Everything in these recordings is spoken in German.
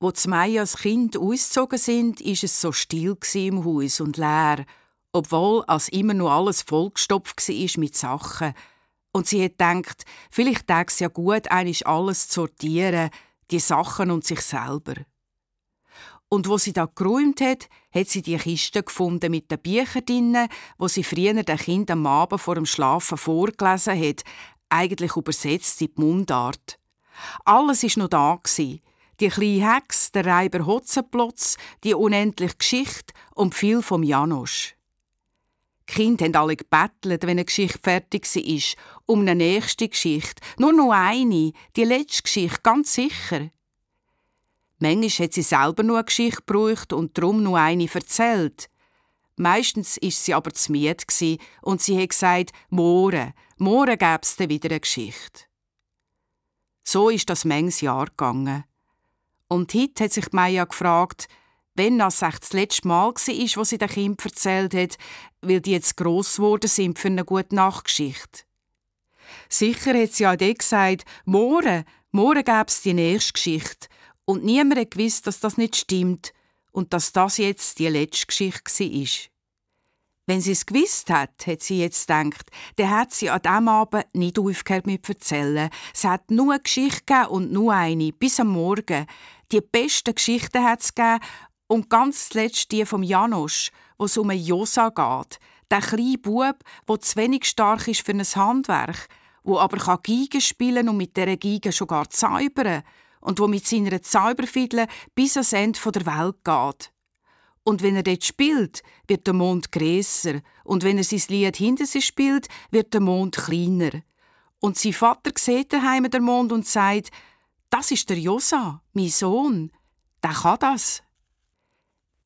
Wo Maya als Kind ausgezogen sind, ist es so still im Haus und leer, obwohl als immer noch alles vollgestopft war mit Sachen. Und sie hat gedacht, vielleicht täte es ja gut, eigentlich alles zu sortieren, die Sachen und sich selber. Und wo sie da geräumt hat, hat sie die Kiste gefunden mit den Büchern drinnen, wo sie früher den Kindern am Abend vor dem Schlafen vorgelesen hat, eigentlich übersetzt in die Mundart. Alles ist noch da gsi. Die kleine Hex, der Reiber Hotzenplotz, die unendliche Geschichte und viel vom Janosch. Die Kinder haben alle gebettelt, wenn eine Geschichte fertig war, um eine nächste Geschichte. Nur noch eine, die letzte Geschichte, ganz sicher. Manchmal hat sie selber nur eine Geschichte gebraucht und darum nur eine erzählt. Meistens ist sie aber zu müde und sie hat gesagt, morgen, morgen gäbe es wieder eine Geschichte. So ist das manches Jahr gegangen. Und heute hat sich Maya gefragt, wenn das das letzte Mal war, wo sie dem Kind erzählt hat, weil die jetzt gross geworden sind für eine gute Nachtgeschichte. Sicher hat sie auch dort gesagt, morgen, morgen gäbe es die nächste Geschichte. Und niemand gewusst, dass das nicht stimmt und dass das jetzt die letzte Geschichte war. Wenn sie es gewusst hat, hat sie jetzt gedacht, dann hat sie an diesem Abend nicht aufgehört mit erzählen. Es hat nur eine Geschichte und nur eine, bis am Morgen. Die besten Geschichten hat es gegeben und ganz zuletzt die vom Janosch, wo es um Josa geht. Der kleine Bub, der zu wenig stark ist für ein Handwerk, wo aber kann spielen und mit dieser Geige schon gar zaubern und wo mit seiner Zauberfiedle bis ans Ende der Welt geht. Und wenn er dort spielt, wird der Mond grösser. Und wenn er sein Lied hinter sich spielt, wird der Mond kleiner. Und sein Vater sieht daheim den Mond und sagt, das ist der Josa, mein Sohn. Der kann das.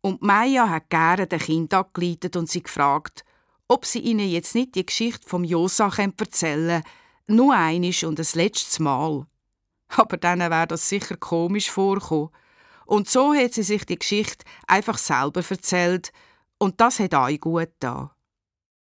Und Maya hat gerne den Kind angeleitet und sie gefragt, ob sie ihnen jetzt nicht die Geschichte vom Josa erzählen können, nur einisch und das letztes Mal. Aber dann wäre das sicher komisch vorkommen. Und so hat sie sich die Geschichte einfach selber erzählt und das hat auch gut da.